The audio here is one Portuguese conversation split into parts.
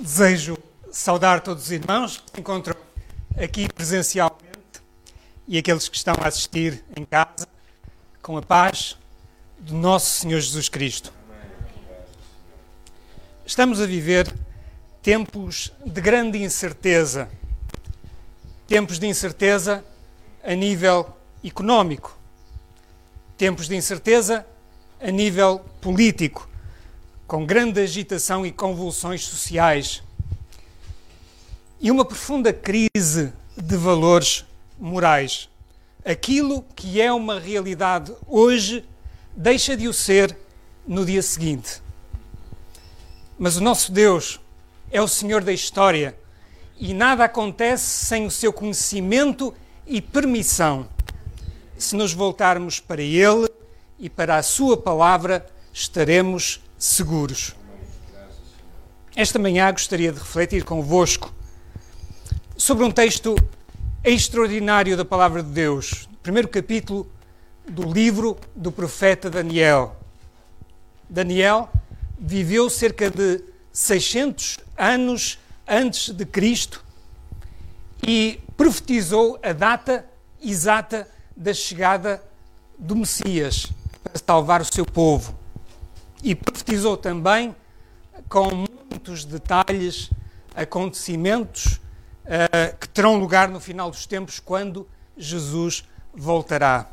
Desejo saudar todos os irmãos que se encontram aqui presencialmente e aqueles que estão a assistir em casa, com a paz do nosso Senhor Jesus Cristo. Estamos a viver tempos de grande incerteza. Tempos de incerteza a nível económico. Tempos de incerteza a nível político com grande agitação e convulsões sociais e uma profunda crise de valores morais. Aquilo que é uma realidade hoje deixa de o ser no dia seguinte. Mas o nosso Deus é o Senhor da história e nada acontece sem o seu conhecimento e permissão. Se nos voltarmos para Ele e para a Sua palavra, estaremos seguros. Esta manhã gostaria de refletir convosco sobre um texto extraordinário da Palavra de Deus, primeiro capítulo do livro do profeta Daniel. Daniel viveu cerca de 600 anos antes de Cristo e profetizou a data exata da chegada do Messias para salvar o seu povo e profetizou também com muitos detalhes acontecimentos uh, que terão lugar no final dos tempos quando Jesus voltará.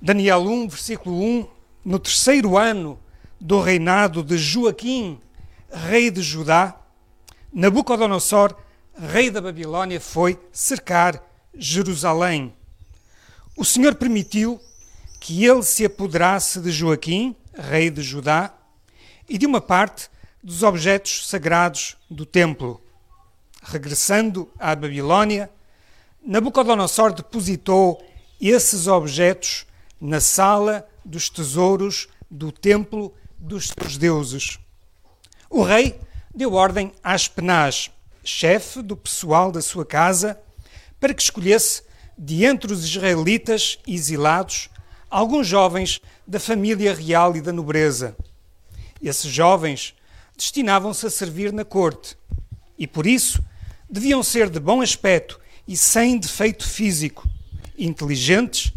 Daniel 1, versículo 1: No terceiro ano do reinado de Joaquim, rei de Judá, Nabucodonosor, rei da Babilônia, foi cercar Jerusalém. O Senhor permitiu que ele se apoderasse de Joaquim, rei de Judá, e de uma parte dos objetos sagrados do templo. Regressando à Babilônia, Nabucodonosor depositou esses objetos na sala dos tesouros do templo dos seus deuses. O rei deu ordem a Aspenaz, chefe do pessoal da sua casa, para que escolhesse de entre os israelitas exilados alguns jovens da família real e da nobreza. Esses jovens destinavam-se a servir na corte e, por isso, deviam ser de bom aspecto e sem defeito físico, inteligentes,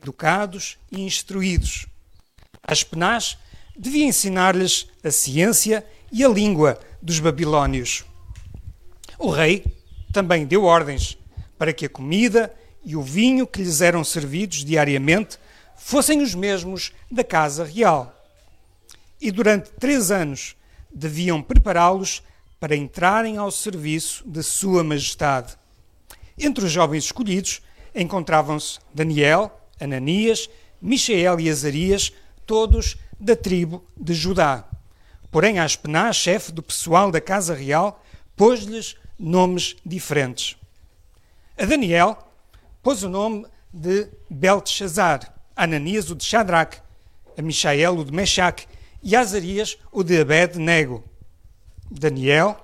educados e instruídos. Aspenaz devia ensinar-lhes a ciência e a língua dos babilônios. O rei também deu ordens para que a comida e o vinho que lhes eram servidos diariamente fossem os mesmos da casa real. E durante três anos deviam prepará-los para entrarem ao serviço de Sua Majestade. Entre os jovens escolhidos encontravam-se Daniel, Ananias, Michael e Azarias, todos da tribo de Judá. Porém, Aspenaz, chefe do pessoal da Casa Real, pôs-lhes nomes diferentes. A Daniel pôs o nome de Belteshazzar, Ananias o de Shadrach, a Michael o de Meshach e Azarias o de Abed-Nego. Daniel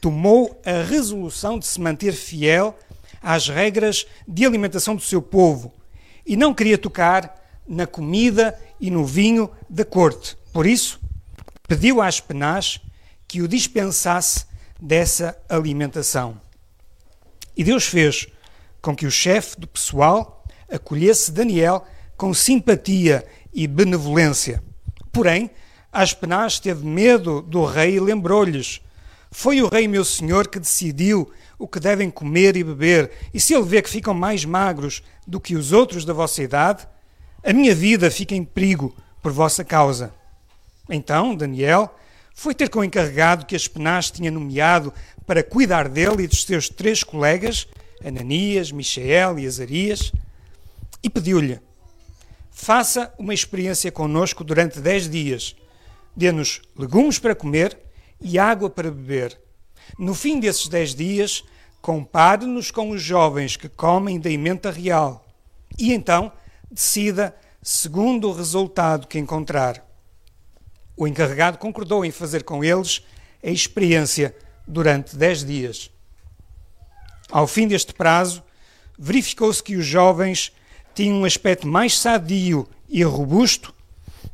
tomou a resolução de se manter fiel às regras de alimentação do seu povo e não queria tocar na comida e no vinho da corte. Por isso, pediu a Aspenaz que o dispensasse dessa alimentação. E Deus fez com que o chefe do pessoal acolhesse Daniel com simpatia e benevolência. Porém, Aspenaz teve medo do rei e lembrou-lhes: Foi o rei meu senhor que decidiu o que devem comer e beber, e se ele vê que ficam mais magros do que os outros da vossa idade, a minha vida fica em perigo por vossa causa. Então, Daniel foi ter com o encarregado que Aspenaz tinha nomeado para cuidar dele e dos seus três colegas, Ananias, Michael e Azarias, e pediu-lhe: faça uma experiência conosco durante dez dias. Dê-nos legumes para comer e água para beber. No fim desses dez dias, compare-nos com os jovens que comem da emenda real. E então decida segundo o resultado que encontrar. O encarregado concordou em fazer com eles a experiência durante dez dias. Ao fim deste prazo, verificou-se que os jovens tinham um aspecto mais sadio e robusto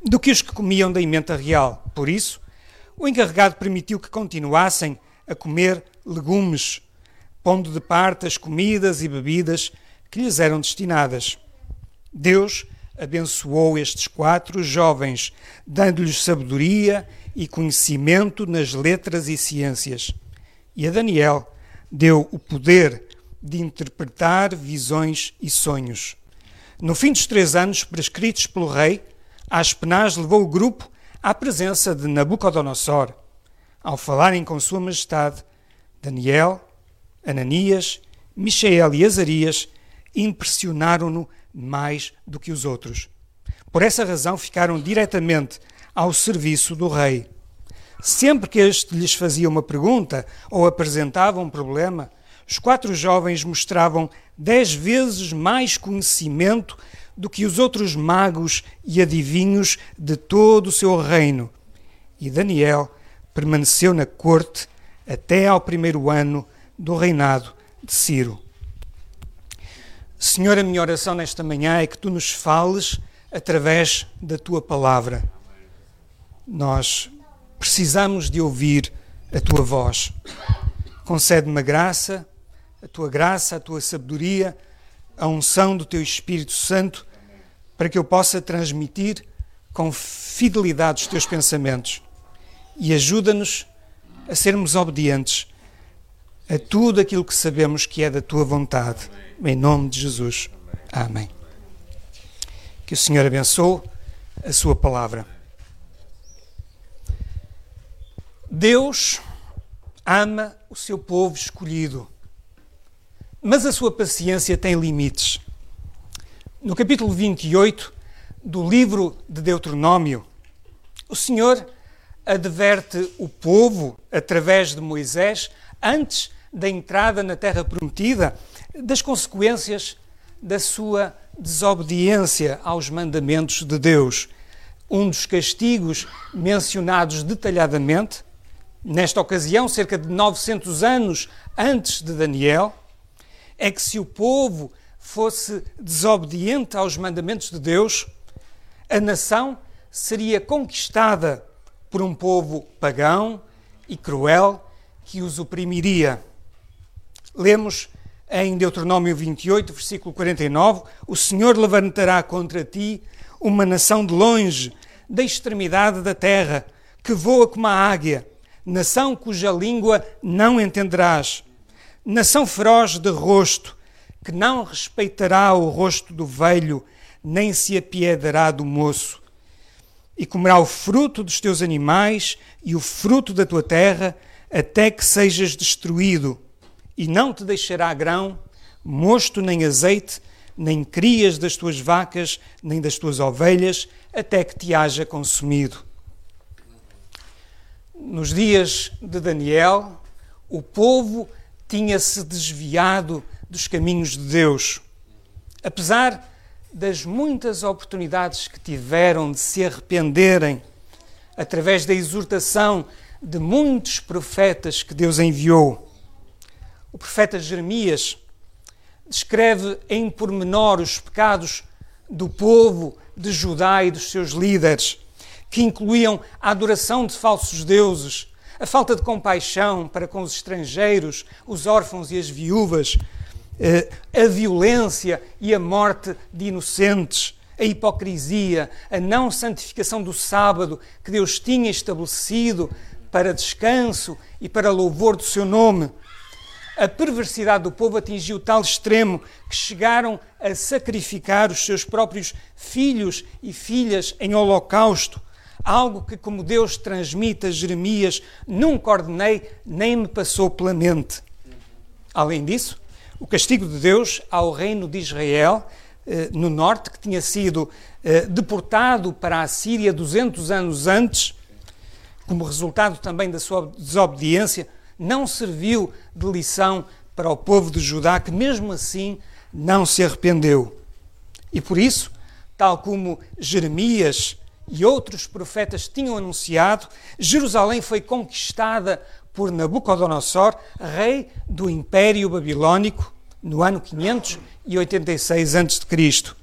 do que os que comiam da emenda real. Por isso, o encarregado permitiu que continuassem a comer legumes, pondo de parte as comidas e bebidas que lhes eram destinadas. Deus abençoou estes quatro jovens, dando-lhes sabedoria e conhecimento nas letras e ciências. E a Daniel deu o poder de interpretar visões e sonhos. No fim dos três anos prescritos pelo rei, Aspenaz levou o grupo à presença de Nabucodonosor. Ao falarem com Sua Majestade, Daniel, Ananias, Michael e Azarias impressionaram-no mais do que os outros. Por essa razão ficaram diretamente ao serviço do rei. Sempre que este lhes fazia uma pergunta ou apresentava um problema, os quatro jovens mostravam dez vezes mais conhecimento do que os outros magos e adivinhos de todo o seu reino. E Daniel permaneceu na corte até ao primeiro ano do reinado de Ciro. Senhor, a minha oração nesta manhã é que tu nos fales através da tua palavra. Nós precisamos de ouvir a tua voz. Concede-me a graça, a tua graça, a tua sabedoria, a unção do teu Espírito Santo, para que eu possa transmitir com fidelidade os teus pensamentos. E ajuda-nos a sermos obedientes a tudo aquilo que sabemos que é da tua vontade. Em nome de Jesus. Amém. Que o Senhor abençoe a sua palavra. Deus ama o seu povo escolhido, mas a sua paciência tem limites. No capítulo 28 do livro de Deuteronômio, o Senhor adverte o povo, através de Moisés, antes da entrada na terra prometida, das consequências da sua desobediência aos mandamentos de Deus. Um dos castigos mencionados detalhadamente, nesta ocasião, cerca de 900 anos antes de Daniel, é que se o povo fosse desobediente aos mandamentos de Deus, a nação seria conquistada por um povo pagão e cruel que os oprimiria. Lemos em Deuteronômio 28, versículo 49: O Senhor levantará contra ti uma nação de longe, da extremidade da terra, que voa como a águia, nação cuja língua não entenderás, nação feroz de rosto, que não respeitará o rosto do velho, nem se apiedará do moço. E comerá o fruto dos teus animais e o fruto da tua terra, até que sejas destruído e não te deixará grão, mosto nem azeite, nem crias das tuas vacas, nem das tuas ovelhas, até que te haja consumido. Nos dias de Daniel, o povo tinha-se desviado dos caminhos de Deus. Apesar das muitas oportunidades que tiveram de se arrependerem, através da exortação de muitos profetas que Deus enviou, o profeta Jeremias descreve em pormenor os pecados do povo de Judá e dos seus líderes, que incluíam a adoração de falsos deuses, a falta de compaixão para com os estrangeiros, os órfãos e as viúvas, eh, a violência e a morte de inocentes, a hipocrisia, a não santificação do sábado que Deus tinha estabelecido para descanso e para louvor do seu nome. A perversidade do povo atingiu tal extremo que chegaram a sacrificar os seus próprios filhos e filhas em holocausto, algo que, como Deus transmite a Jeremias, nunca ordenei nem me passou pela mente. Além disso, o castigo de Deus ao reino de Israel, eh, no norte, que tinha sido eh, deportado para a Síria 200 anos antes, como resultado também da sua desobediência, não serviu de lição para o povo de Judá, que mesmo assim não se arrependeu. E por isso, tal como Jeremias e outros profetas tinham anunciado, Jerusalém foi conquistada por Nabucodonosor, rei do Império Babilônico, no ano 586 a.C.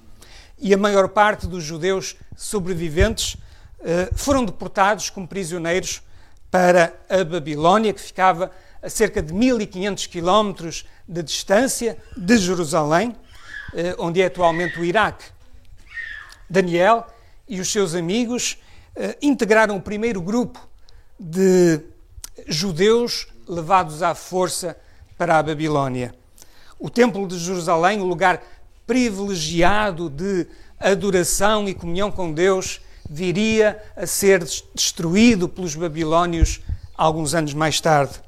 E a maior parte dos judeus sobreviventes eh, foram deportados como prisioneiros para a Babilónia, que ficava a cerca de 1500 quilómetros de distância de Jerusalém, eh, onde é atualmente o Iraque. Daniel e os seus amigos eh, integraram o primeiro grupo de judeus levados à força para a Babilónia. O Templo de Jerusalém, o lugar privilegiado de adoração e comunhão com Deus, viria a ser destruído pelos babilónios alguns anos mais tarde.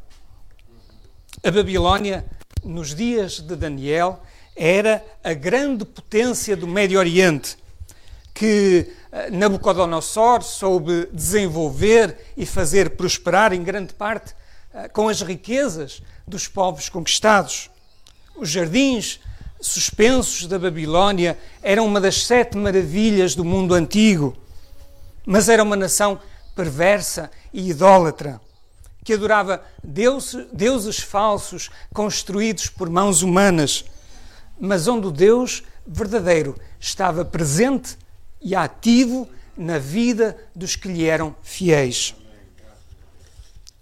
A Babilónia, nos dias de Daniel, era a grande potência do Médio Oriente, que eh, Nabucodonosor soube desenvolver e fazer prosperar em grande parte eh, com as riquezas dos povos conquistados. Os jardins suspensos da Babilónia eram uma das sete maravilhas do mundo antigo, mas era uma nação perversa e idólatra que adorava deuses, deuses falsos construídos por mãos humanas, mas onde o Deus verdadeiro estava presente e ativo na vida dos que lhe eram fiéis.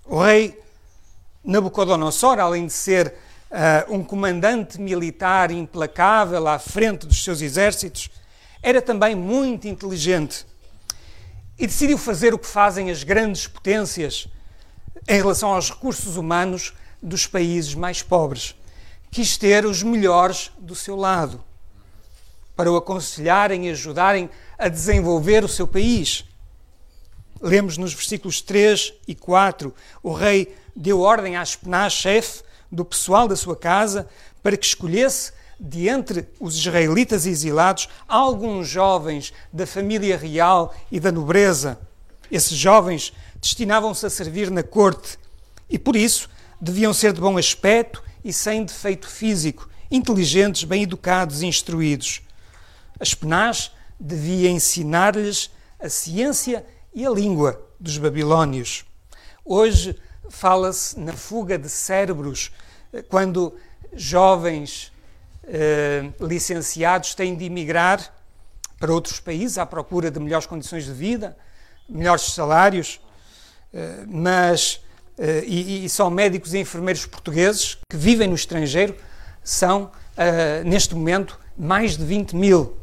O rei Nabucodonosor, além de ser uh, um comandante militar implacável à frente dos seus exércitos, era também muito inteligente e decidiu fazer o que fazem as grandes potências em relação aos recursos humanos dos países mais pobres. Quis ter os melhores do seu lado para o aconselharem e ajudarem a desenvolver o seu país. Lemos nos versículos 3 e 4: o rei deu ordem a Aspenaz, chefe do pessoal da sua casa, para que escolhesse de entre os israelitas exilados alguns jovens da família real e da nobreza. Esses jovens destinavam-se a servir na corte e, por isso, deviam ser de bom aspecto e sem defeito físico, inteligentes, bem educados e instruídos. Aspenaz devia ensinar-lhes a ciência e a língua dos babilônios. Hoje fala-se na fuga de cérebros, quando jovens eh, licenciados têm de emigrar para outros países à procura de melhores condições de vida, melhores salários. Eh, mas eh, e, e só médicos e enfermeiros portugueses que vivem no estrangeiro são, eh, neste momento, mais de 20 mil.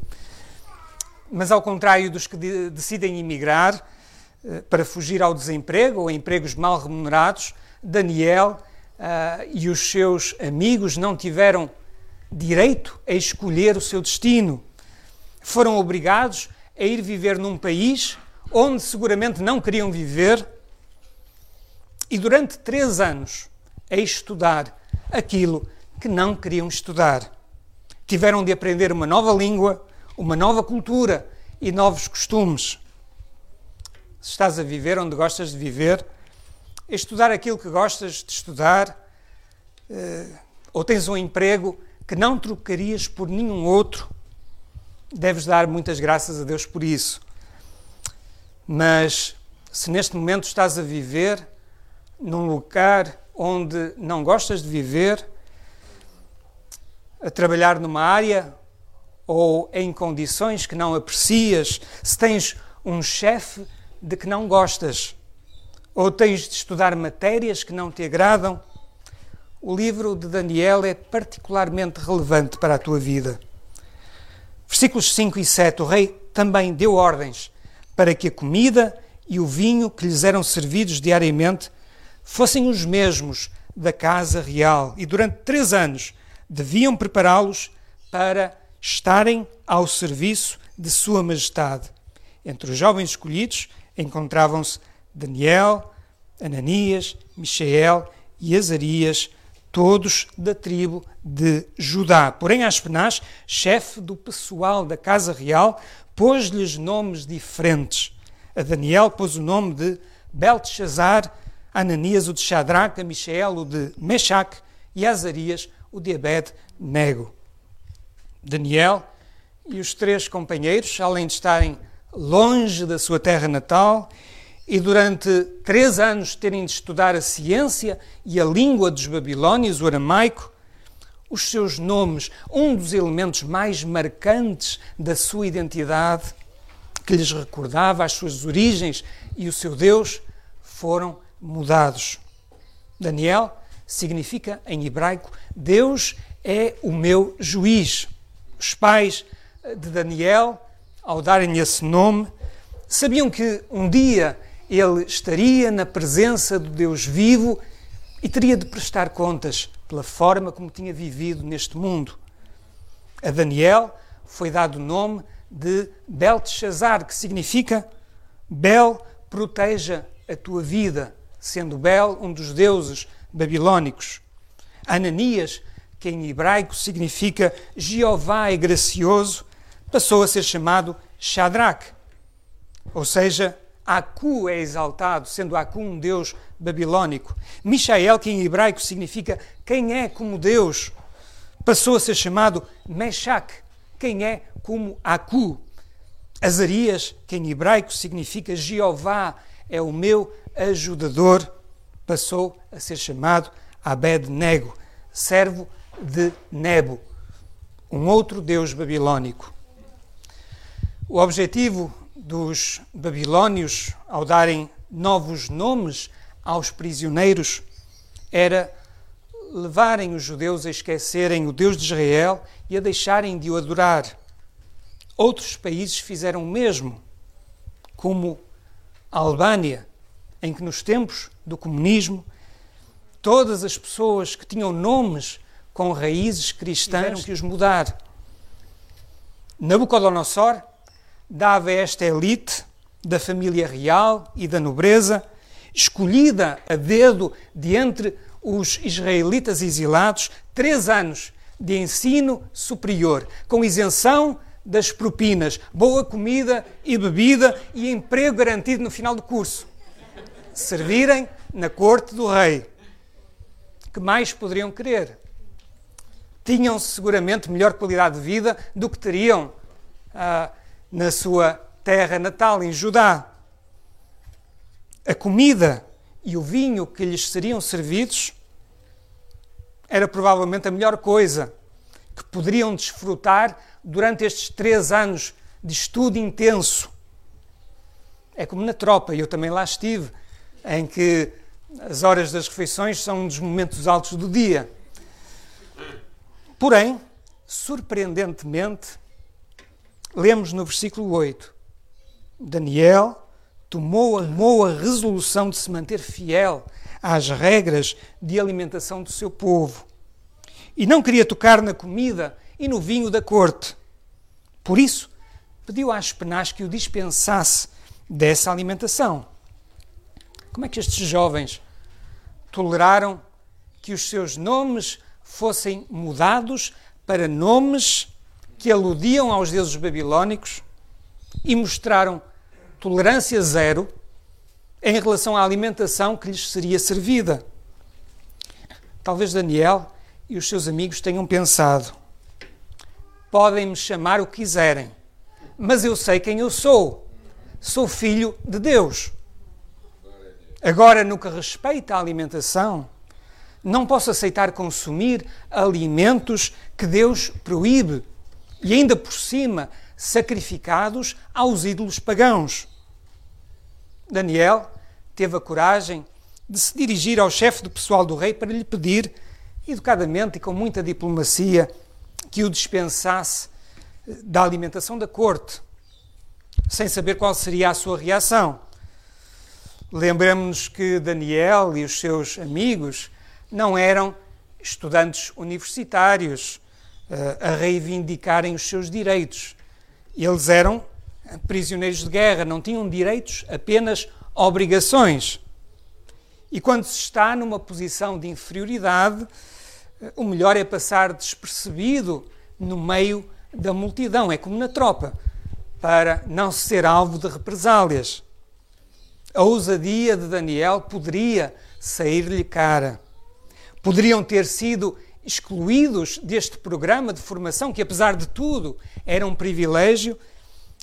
Mas, ao contrário dos que de, decidem emigrar para fugir ao desemprego ou empregos mal remunerados, Daniel uh, e os seus amigos não tiveram direito a escolher o seu destino. Foram obrigados a ir viver num país onde seguramente não queriam viver e durante três anos a estudar aquilo que não queriam estudar. Tiveram de aprender uma nova língua, uma nova cultura e novos costumes. Se estás a viver onde gostas de viver, estudar aquilo que gostas de estudar, eh, ou tens um emprego que não trocarias por nenhum outro, deves dar muitas graças a Deus por isso. Mas se neste momento estás a viver num lugar onde não gostas de viver, a trabalhar numa área ou em condições que não aprecias, se tens um chefe de que não gostas, ou tens de estudar matérias que não te agradam, o livro de Daniel é particularmente relevante para a tua vida. Versículos 5 e 7: O rei também deu ordens para que a comida e o vinho que lhes eram servidos diariamente fossem os mesmos da casa real e durante três anos deviam prepará-los para estarem ao serviço de Sua Majestade. Entre os jovens escolhidos encontravam-se Daniel, Ananias, Michael e Azarias, todos da tribo de Judá. Porém, Aspenaz, chefe do pessoal da casa real, pôs-lhes nomes diferentes. A Daniel pôs o nome de Belteshazzar, Ananias o de Shadrach, a Michel o de Meshach e Azarias o de Abed-Nego. Daniel e os três companheiros, além de estarem longe da sua terra natal e durante três anos terem de estudar a ciência e a língua dos babilônios, o aramaico, os seus nomes, um dos elementos mais marcantes da sua identidade, que lhes recordava as suas origens e o seu Deus, foram mudados. Daniel significa em hebraico Deus é o meu juiz. Os pais de Daniel, ao darem-lhe esse nome, sabiam que um dia ele estaria na presença do Deus vivo e teria de prestar contas pela forma como tinha vivido neste mundo. A Daniel foi dado o nome de Belteshazzar, que significa Bel proteja a tua vida, sendo Bel um dos deuses babilónicos. Ananias, que em hebraico significa Jeová é gracioso, passou a ser chamado Shadrach, ou seja, Aku é exaltado, sendo Aku um deus babilónico. Michael, que em hebraico significa quem é como Deus, passou a ser chamado Meshach, quem é como Aku. Azarias, que em hebraico significa Jeová é o meu ajudador, passou a ser chamado Abed-Nego, servo de Nebo, um outro deus babilónico. O objetivo dos babilônios, ao darem novos nomes aos prisioneiros, era levarem os judeus a esquecerem o Deus de Israel e a deixarem de o adorar. Outros países fizeram o mesmo, como a Albânia, em que nos tempos do comunismo todas as pessoas que tinham nomes com raízes cristãs que os mudar. Nabucodonosor dava esta elite da família real e da nobreza, escolhida a dedo de entre os israelitas exilados, três anos de ensino superior, com isenção das propinas, boa comida e bebida e emprego garantido no final do curso. Servirem na corte do rei. Que mais poderiam querer? Tinham seguramente melhor qualidade de vida do que teriam ah, na sua terra natal, em Judá. A comida e o vinho que lhes seriam servidos era provavelmente a melhor coisa que poderiam desfrutar durante estes três anos de estudo intenso. É como na tropa, eu também lá estive, em que as horas das refeições são um dos momentos altos do dia. Porém, surpreendentemente, lemos no versículo 8: Daniel tomou, tomou a resolução de se manter fiel às regras de alimentação do seu povo e não queria tocar na comida e no vinho da corte. Por isso, pediu às penás que o dispensasse dessa alimentação. Como é que estes jovens toleraram que os seus nomes fossem mudados para nomes que aludiam aos deuses babilónicos e mostraram tolerância zero em relação à alimentação que lhes seria servida. Talvez Daniel e os seus amigos tenham pensado: podem me chamar o que quiserem, mas eu sei quem eu sou. Sou filho de Deus. Agora, no que respeita à alimentação, não posso aceitar consumir alimentos que Deus proíbe e ainda por cima sacrificados aos ídolos pagãos. Daniel teve a coragem de se dirigir ao chefe do pessoal do rei para lhe pedir, educadamente e com muita diplomacia, que o dispensasse da alimentação da corte, sem saber qual seria a sua reação. Lembramos-nos que Daniel e os seus amigos não eram estudantes universitários, a reivindicarem os seus direitos. Eles eram prisioneiros de guerra, não tinham direitos, apenas obrigações. E quando se está numa posição de inferioridade, o melhor é passar despercebido no meio da multidão, é como na tropa, para não ser alvo de represálias. A ousadia de Daniel poderia sair-lhe cara. Poderiam ter sido excluídos deste programa de formação, que apesar de tudo era um privilégio,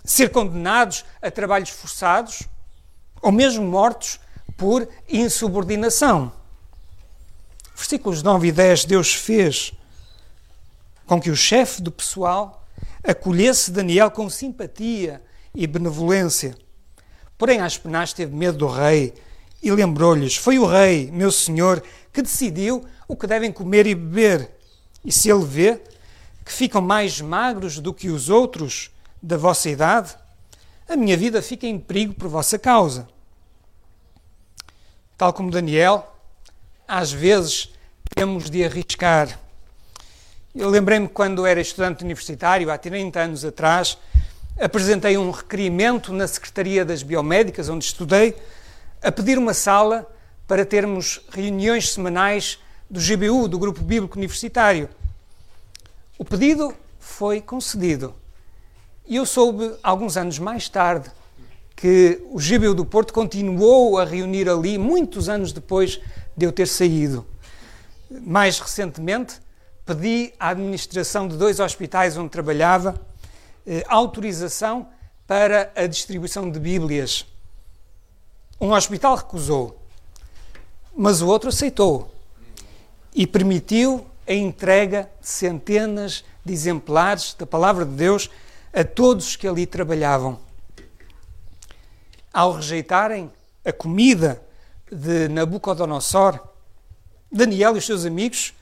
ser condenados a trabalhos forçados ou mesmo mortos por insubordinação. Versículos 9 e 10, Deus fez com que o chefe do pessoal acolhesse Daniel com simpatia e benevolência. Porém, Aspenaz teve medo do rei e lembrou-lhes: Foi o rei, meu senhor, que decidiu o que devem comer e beber. E se ele vê que ficam mais magros do que os outros da vossa idade, a minha vida fica em perigo por vossa causa. Tal como Daniel, às vezes temos de arriscar. Eu lembrei-me quando era estudante universitário, há 30 anos atrás, apresentei um requerimento na Secretaria das Biomédicas, onde estudei, a pedir uma sala para termos reuniões semanais do GBU, do Grupo Bíblico Universitário. O pedido foi concedido. E eu soube, alguns anos mais tarde, que o GBU do Porto continuou a reunir ali, muitos anos depois de eu ter saído. Mais recentemente, pedi à administração de dois hospitais onde trabalhava eh, autorização para a distribuição de Bíblias. Um hospital recusou, mas o outro aceitou e permitiu a entrega de centenas de exemplares da Palavra de Deus a todos que ali trabalhavam. Ao rejeitarem a comida de Nabucodonosor, Daniel e os seus amigos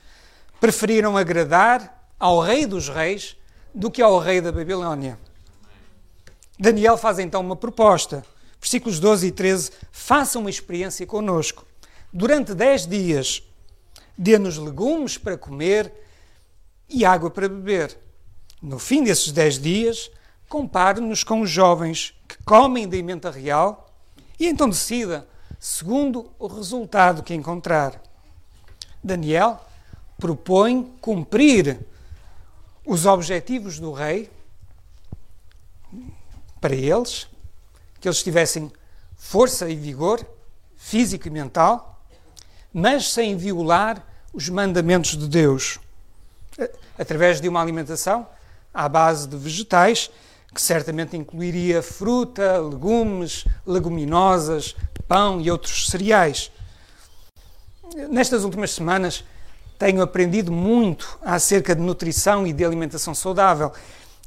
preferiram agradar ao Rei dos Reis do que ao rei da Babilônia. Daniel faz então uma proposta. Versículos 12 e 13. Faça uma experiência conosco. Durante dez dias, dê-nos legumes para comer e água para beber. No fim desses dez dias, compare-nos com os jovens que comem da emenda real e então decida segundo o resultado que encontrar. Daniel propõe cumprir os objetivos do rei para eles, que eles tivessem força e vigor físico e mental, mas sem violar os mandamentos de Deus, através de uma alimentação à base de vegetais, que certamente incluiria fruta, legumes, leguminosas, pão e outros cereais. Nestas últimas semanas, tenho aprendido muito acerca de nutrição e de alimentação saudável.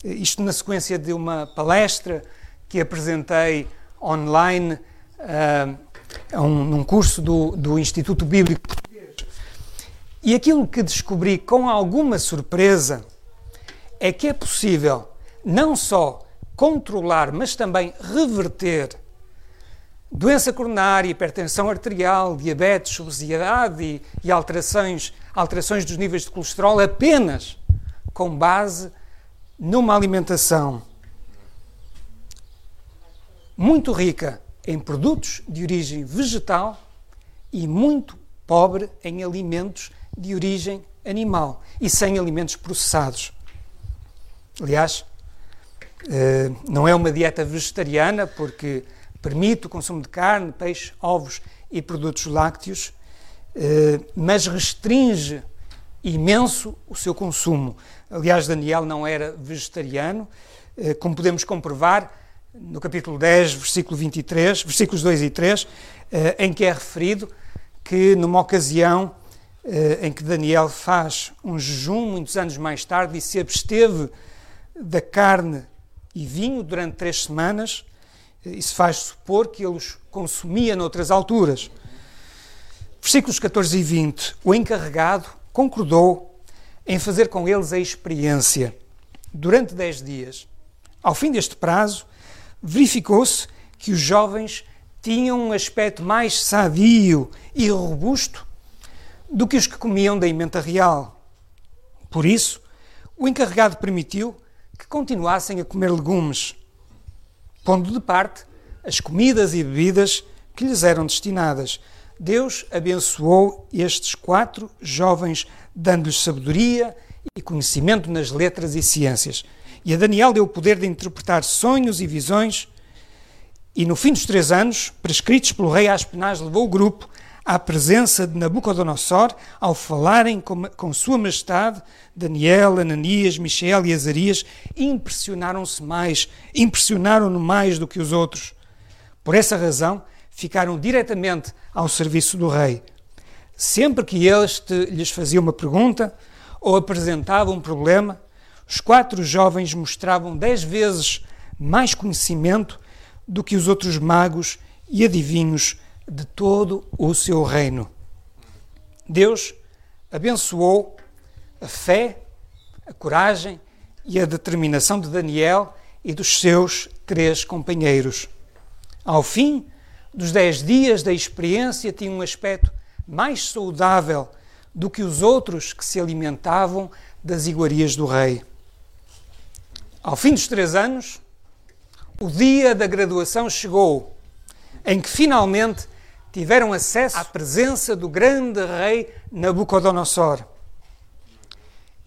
Isto na sequência de uma palestra que apresentei online uh, um, num curso do, do Instituto Bíblico Português. E aquilo que descobri com alguma surpresa é que é possível não só controlar, mas também reverter doença coronária, hipertensão arterial, diabetes, obesidade e, e alterações alterações dos níveis de colesterol apenas com base numa alimentação muito rica em produtos de origem vegetal e muito pobre em alimentos de origem animal e sem alimentos processados. Aliás, eh, não é uma dieta vegetariana porque permite o consumo de carne, peixe, ovos e produtos lácteos, eh, mas restringe imenso o seu consumo. Aliás, Daniel não era vegetariano, eh, como podemos comprovar no capítulo 10, versículo 23, versículos 2 e 3, eh, em que é referido que numa ocasião em que Daniel faz um jejum, muitos anos mais tarde, e se absteve da carne e vinho durante três semanas, isso faz supor que ele os consumia noutras alturas. Versículos 14 e 20. O encarregado concordou em fazer com eles a experiência durante dez dias. Ao fim deste prazo, verificou-se que os jovens tinham um aspecto mais sadio e robusto do que os que comiam da emenda real. Por isso, o encarregado permitiu que continuassem a comer legumes, pondo de parte as comidas e bebidas que lhes eram destinadas Deus abençoou estes quatro jovens, dando-lhes sabedoria e conhecimento nas letras e ciências. E a Daniel deu o poder de interpretar sonhos e visões. E no fim dos três anos, prescritos pelo rei Aspenaz, levou o grupo à presença de Nabucodonosor, ao falarem com, com Sua Majestade, Daniel, Ananias, Michel e Azarias, impressionaram-se mais, impressionaram-no mais do que os outros. Por essa razão, ficaram diretamente ao serviço do rei. Sempre que este lhes fazia uma pergunta ou apresentava um problema, os quatro jovens mostravam dez vezes mais conhecimento do que os outros magos e adivinhos de todo o seu reino. Deus abençoou a fé, a coragem e a determinação de Daniel e dos seus três companheiros. Ao fim dos dez dias da experiência, tinha um aspecto mais saudável do que os outros que se alimentavam das iguarias do rei. Ao fim dos três anos, o dia da graduação chegou, em que finalmente tiveram acesso à presença do grande rei Nabucodonosor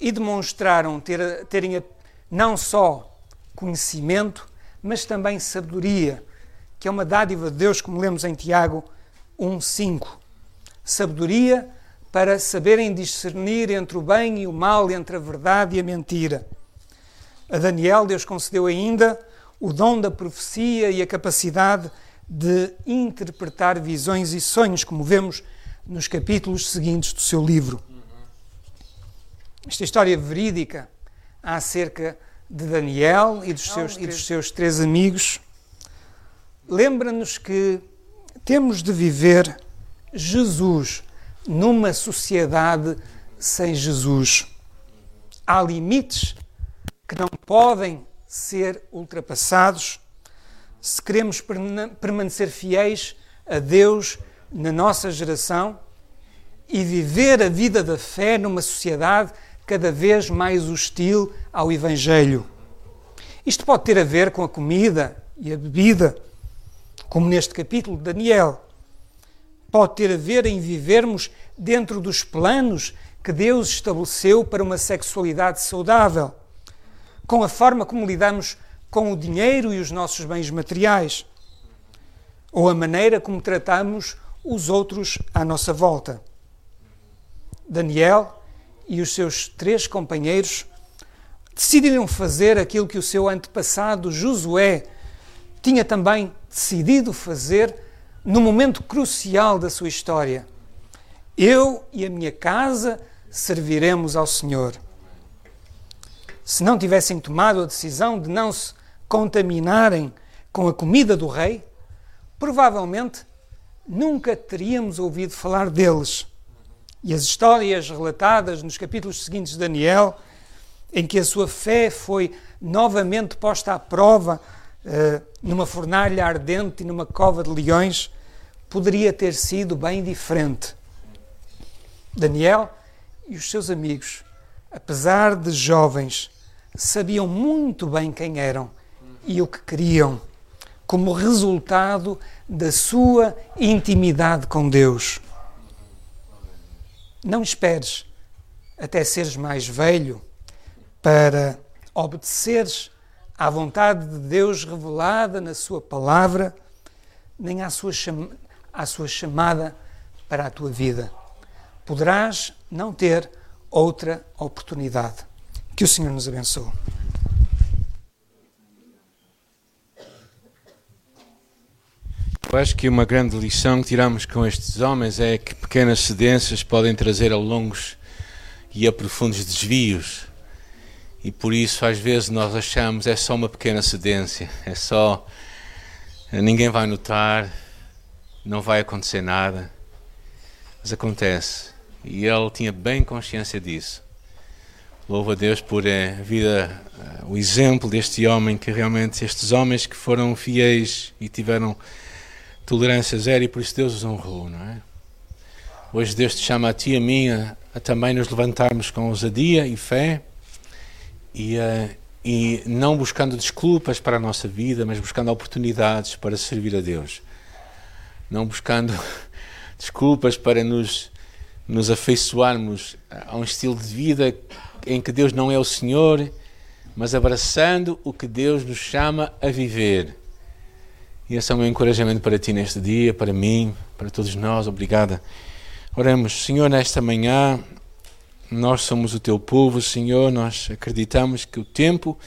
e demonstraram ter, terem não só conhecimento, mas também sabedoria, que é uma dádiva de Deus, como lemos em Tiago 1,5. Sabedoria para saberem discernir entre o bem e o mal, entre a verdade e a mentira. A Daniel, Deus concedeu ainda o dom da profecia e a capacidade de interpretar visões e sonhos, como vemos nos capítulos seguintes do seu livro. Esta história verídica acerca de Daniel e dos seus, e dos seus três amigos lembra-nos que temos de viver Jesus numa sociedade sem Jesus. Há limites que não podem ser ultrapassados se queremos permanecer fiéis a Deus na nossa geração e viver a vida da fé numa sociedade cada vez mais hostil ao Evangelho. Isto pode ter a ver com a comida e a bebida, como neste capítulo de Daniel. Pode ter a ver em vivermos dentro dos planos que Deus estabeleceu para uma sexualidade saudável, com a forma como lidamos com o dinheiro e os nossos bens materiais, ou a maneira como tratamos os outros à nossa volta. Daniel e os seus três companheiros decidiram fazer aquilo que o seu antepassado Josué tinha também decidido fazer no momento crucial da sua história. Eu e a minha casa serviremos ao Senhor. Se não tivessem tomado a decisão de não se contaminarem com a comida do rei, provavelmente nunca teríamos ouvido falar deles. E as histórias relatadas nos capítulos seguintes de Daniel, em que a sua fé foi novamente posta à prova uh, numa fornalha ardente e numa cova de leões, poderia ter sido bem diferente. Daniel e os seus amigos, apesar de jovens, sabiam muito bem quem eram e o que queriam, como resultado da sua intimidade com Deus. Não esperes até seres mais velho para obedeceres à vontade de Deus revelada na Sua palavra, nem à sua, à sua chamada para a tua vida. Poderás não ter outra oportunidade. Que o Senhor nos abençoe. Eu acho que uma grande lição que tiramos com estes homens é que pequenas cedências podem trazer a longos e a profundos desvios. E por isso, às vezes, nós achamos é só uma pequena cedência, é só. ninguém vai notar, não vai acontecer nada. Mas acontece. E ele tinha bem consciência disso. Louvo a Deus por eh, a vida, eh, o exemplo deste homem, que realmente, estes homens que foram fiéis e tiveram tolerância zero e por isso Deus os honrou, não é? Hoje Deus te chama a ti e a mim a, a também nos levantarmos com ousadia e fé e, uh, e não buscando desculpas para a nossa vida, mas buscando oportunidades para servir a Deus. Não buscando desculpas para nos, nos afeiçoarmos a um estilo de vida em que Deus não é o Senhor, mas abraçando o que Deus nos chama a viver e esse é o meu encorajamento para ti neste dia, para mim, para todos nós. Obrigada. Oremos, Senhor, nesta manhã, nós somos o teu povo, Senhor, nós acreditamos que o tempo,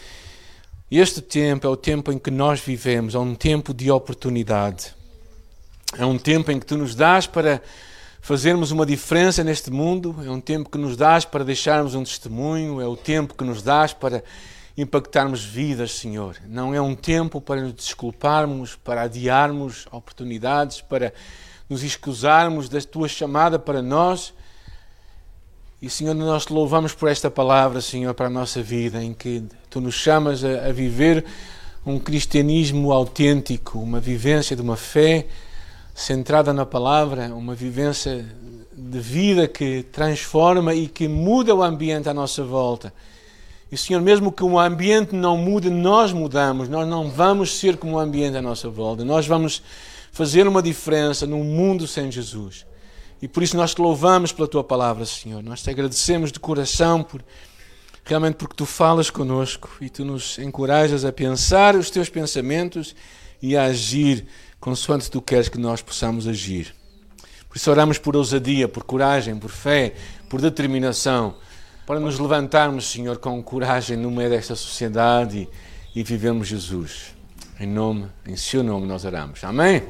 este tempo é o tempo em que nós vivemos, é um tempo de oportunidade. É um tempo em que tu nos dás para fazermos uma diferença neste mundo, é um tempo que nos dás para deixarmos um testemunho, é o tempo que nos dás para impactarmos vidas, Senhor. Não é um tempo para nos desculparmos, para adiarmos oportunidades, para nos escusarmos da tua chamada para nós. E, Senhor, nós te louvamos por esta palavra, Senhor, para a nossa vida, em que tu nos chamas a, a viver um cristianismo autêntico, uma vivência de uma fé centrada na palavra, uma vivência de vida que transforma e que muda o ambiente à nossa volta. E, Senhor, mesmo que o ambiente não mude, nós mudamos. Nós não vamos ser como o ambiente à nossa volta. Nós vamos fazer uma diferença num mundo sem Jesus. E por isso nós te louvamos pela tua palavra, Senhor. Nós te agradecemos de coração por realmente porque tu falas conosco e tu nos encorajas a pensar os teus pensamentos e a agir consoante tu queres que nós possamos agir. Por isso oramos por ousadia, por coragem, por fé, por determinação, para nos levantarmos, Senhor, com coragem no meio desta sociedade e, vivermos Jesus. Em nome, em seu nome nós oramos. Amém?